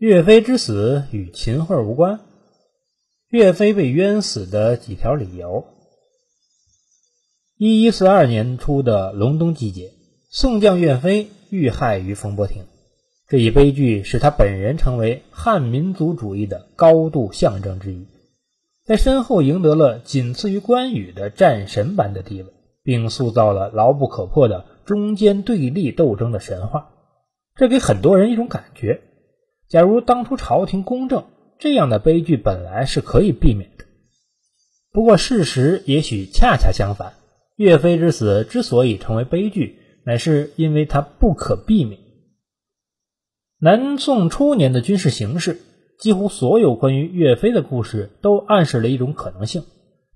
岳飞之死与秦桧无关。岳飞被冤死的几条理由：一一四二年初的隆冬季节，宋将岳飞遇害于风波亭，这一悲剧使他本人成为汉民族主义的高度象征之一，在身后赢得了仅次于关羽的战神般的地位，并塑造了牢不可破的中间对立斗争的神话。这给很多人一种感觉。假如当初朝廷公正，这样的悲剧本来是可以避免的。不过事实也许恰恰相反，岳飞之死之所以成为悲剧，乃是因为它不可避免。南宋初年的军事形势，几乎所有关于岳飞的故事都暗示了一种可能性：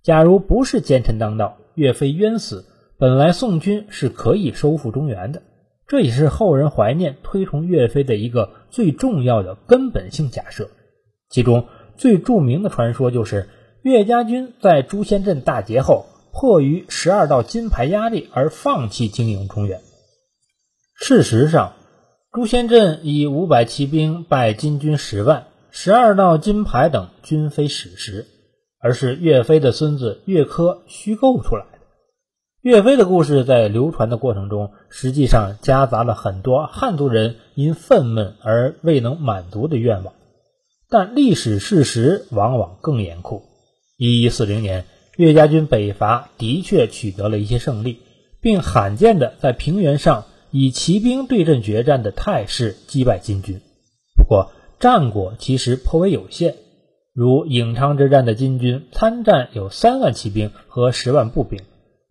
假如不是奸臣当道，岳飞冤死，本来宋军是可以收复中原的。这也是后人怀念、推崇岳飞的一个最重要的根本性假设。其中最著名的传说就是岳家军在朱仙镇大捷后，迫于十二道金牌压力而放弃经营中原。事实上，朱仙镇以五百骑兵败金军十万，十二道金牌等均非史实，而是岳飞的孙子岳珂虚构出来。岳飞的故事在流传的过程中，实际上夹杂了很多汉族人因愤懑而未能满足的愿望，但历史事实往往更严酷。一一四零年，岳家军北伐的确取得了一些胜利，并罕见的在平原上以骑兵对阵决战的态势击败金军。不过，战果其实颇为有限，如颍昌之战的金军参战有三万骑兵和十万步兵。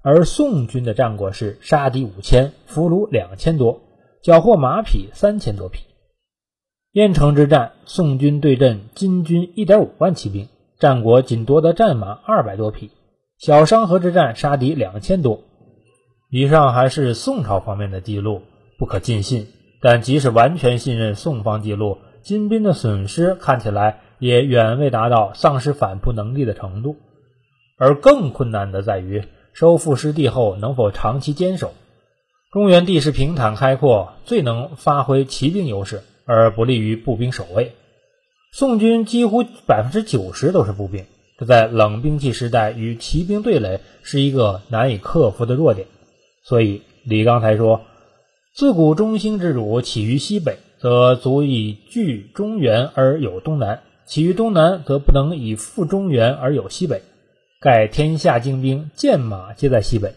而宋军的战果是杀敌五千，俘虏两千多，缴获马匹三千多匹。燕城之战，宋军对阵金军一点五万骑兵，战果仅夺得战马二百多匹。小商河之战，杀敌两千多。以上还是宋朝方面的记录，不可尽信。但即使完全信任宋方记录，金兵的损失看起来也远未达到丧失反扑能力的程度。而更困难的在于。收复失地后，能否长期坚守？中原地势平坦开阔，最能发挥骑兵优势，而不利于步兵守卫。宋军几乎百分之九十都是步兵，这在冷兵器时代与骑兵对垒是一个难以克服的弱点。所以李刚才说：“自古中兴之主起于西北，则足以据中原而有东南；起于东南，则不能以复中原而有西北。”盖天下精兵剑马皆在西北，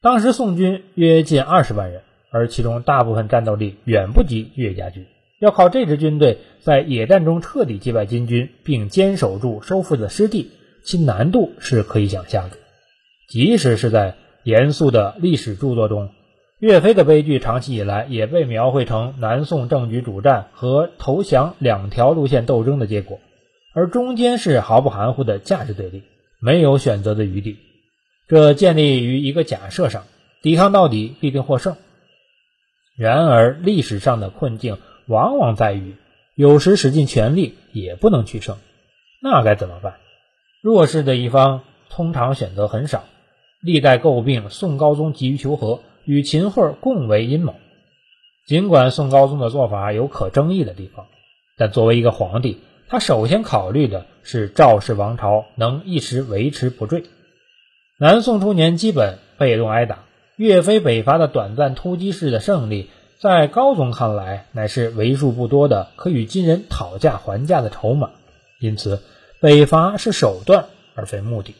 当时宋军约近二十万人，而其中大部分战斗力远不及岳家军。要靠这支军队在野战中彻底击败金军，并坚守住收复的失地，其难度是可以想象的。即使是在严肃的历史著作中，岳飞的悲剧长期以来也被描绘成南宋政局主战和投降两条路线斗争的结果，而中间是毫不含糊的价值对立。没有选择的余地，这建立于一个假设上：抵抗到底必定获胜。然而，历史上的困境往往在于，有时使尽全力也不能取胜，那该怎么办？弱势的一方通常选择很少。历代诟病宋高宗急于求和，与秦桧共为阴谋。尽管宋高宗的做法有可争议的地方，但作为一个皇帝。他首先考虑的是赵氏王朝能一时维持不坠。南宋初年基本被动挨打，岳飞北伐的短暂突击式的胜利，在高宗看来乃是为数不多的可与金人讨价还价的筹码。因此，北伐是手段而非目的。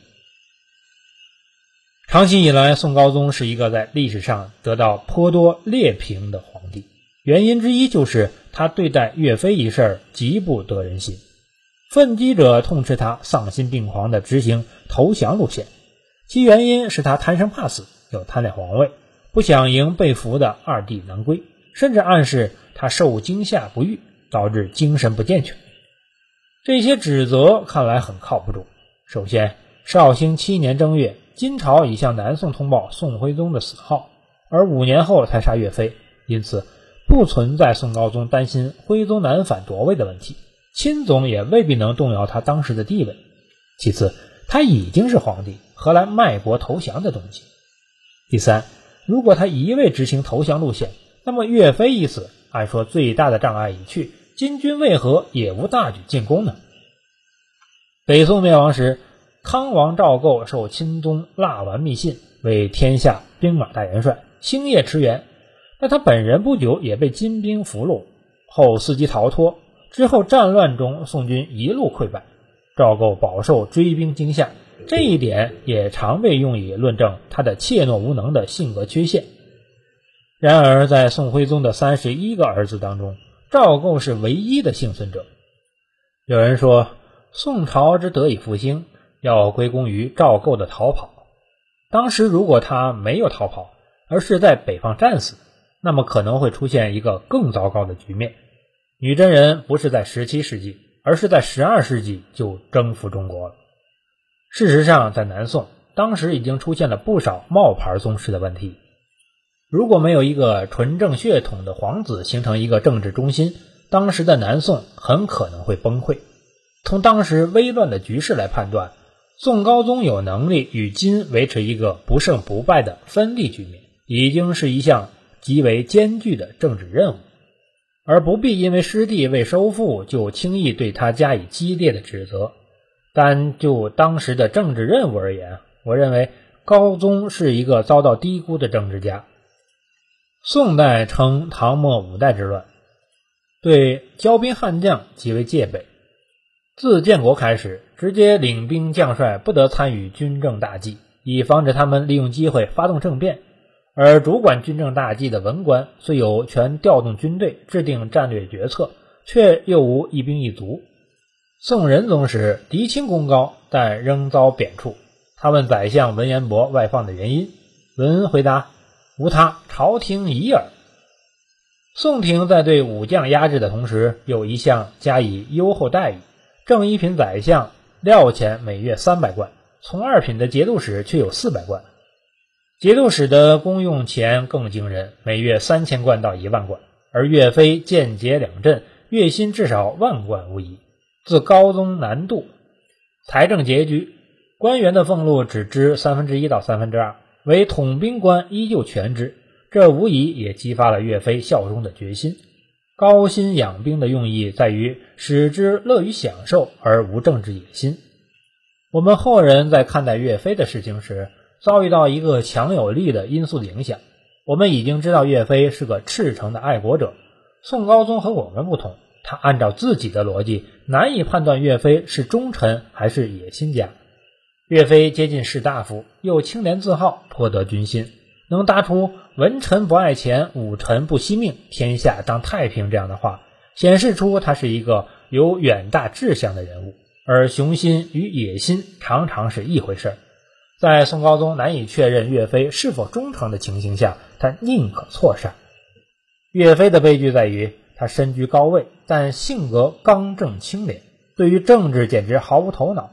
长期以来，宋高宗是一个在历史上得到颇多劣评的皇帝。原因之一就是他对待岳飞一事极不得人心，奋击者痛斥他丧心病狂地执行投降路线，其原因是他贪生怕死，又贪恋皇位，不想迎被俘的二弟南归，甚至暗示他受惊吓不愈，导致精神不健全。这些指责看来很靠不住。首先，绍兴七年正月，金朝已向南宋通报宋徽宗的死号，而五年后才杀岳飞，因此。不存在宋高宗担心徽宗南反夺位的问题，钦宗也未必能动摇他当时的地位。其次，他已经是皇帝，何来卖国投降的东西？第三，如果他一味执行投降路线，那么岳飞一死，按说最大的障碍已去，金军为何也无大举进攻呢？北宋灭亡时，康王赵构受钦宗蜡丸密信，为天下兵马大元帅，星夜驰援。但他本人不久也被金兵俘虏，后伺机逃脱。之后战乱中，宋军一路溃败，赵构饱受追兵惊吓。这一点也常被用以论证他的怯懦无能的性格缺陷。然而，在宋徽宗的三十一个儿子当中，赵构是唯一的幸存者。有人说，宋朝之得以复兴，要归功于赵构的逃跑。当时如果他没有逃跑，而是在北方战死，那么可能会出现一个更糟糕的局面。女真人不是在十七世纪，而是在十二世纪就征服中国了。事实上，在南宋，当时已经出现了不少冒牌宗室的问题。如果没有一个纯正血统的皇子形成一个政治中心，当时的南宋很可能会崩溃。从当时危乱的局势来判断，宋高宗有能力与金维持一个不胜不败的分立局面，已经是一项极为艰巨的政治任务，而不必因为失地未收复就轻易对他加以激烈的指责。单就当时的政治任务而言，我认为高宗是一个遭到低估的政治家。宋代称唐末五代之乱，对骄兵悍将极为戒备。自建国开始，直接领兵将帅不得参与军政大计，以防止他们利用机会发动政变。而主管军政大计的文官虽有权调动军队、制定战略决策，却又无一兵一卒。宋仁宗时，狄青功高，但仍遭贬黜。他问宰相文彦博外放的原因，文回答：“无他，朝廷疑耳。”宋廷在对武将压制的同时，又一向加以优厚待遇。正一品宰相料钱每月三百贯，从二品的节度使却有四百贯。节度使的公用钱更惊人，每月三千贯到一万贯，而岳飞间节两镇，月薪至少万贯无疑。自高宗南渡，财政拮据，官员的俸禄只支三分之一到三分之二，为统兵官依旧全支。这无疑也激发了岳飞效忠的决心。高薪养兵的用意在于使之乐于享受，而无政治野心。我们后人在看待岳飞的事情时，遭遇到一个强有力的因素的影响。我们已经知道岳飞是个赤诚的爱国者。宋高宗和我们不同。他按照自己的逻辑，难以判断岳飞是忠臣还是野心家。岳飞接近士大夫，又清廉自好，颇得军心，能答出“文臣不爱钱，武臣不惜命，天下当太平”这样的话，显示出他是一个有远大志向的人物。而雄心与野心常常是一回事儿。在宋高宗难以确认岳飞是否忠诚的情形下，他宁可错杀。岳飞的悲剧在于。他身居高位，但性格刚正清廉，对于政治简直毫无头脑。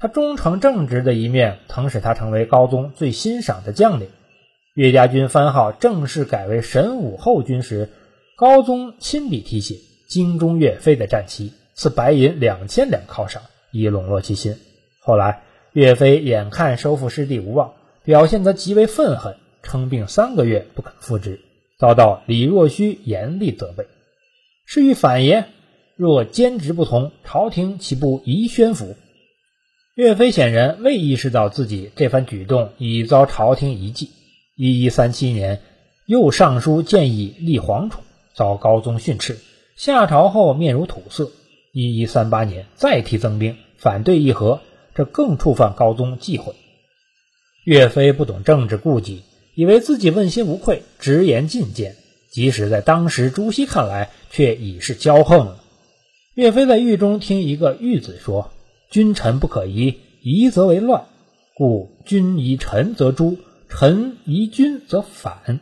他忠诚正直的一面，曾使他成为高宗最欣赏的将领。岳家军番号正式改为神武后军时，高宗亲笔题写“京中岳飞”的战旗，赐白银两千两犒赏，以笼络其心。后来，岳飞眼看收复失地无望，表现得极为愤恨，称病三个月不肯复职，遭到李若虚严厉责备。是欲反也。若兼职不同，朝廷岂不疑宣抚？岳飞显然未意识到自己这番举动已遭朝廷遗弃。一一三七年，又上书建议立皇储，遭高宗训斥。下朝后面如土色。一一三八年，再提增兵，反对议和，这更触犯高宗忌讳。岳飞不懂政治顾忌，以为自己问心无愧，直言进谏。即使在当时朱熹看来，却已是骄横了。岳飞在狱中听一个狱子说：“君臣不可疑，疑则为乱。故君疑臣则诛，臣疑君则反。”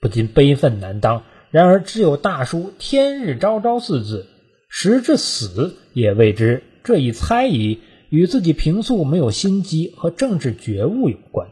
不禁悲愤难当。然而只有大书“天日昭昭”四字，时至死也未知这一猜疑与自己平素没有心机和政治觉悟有关。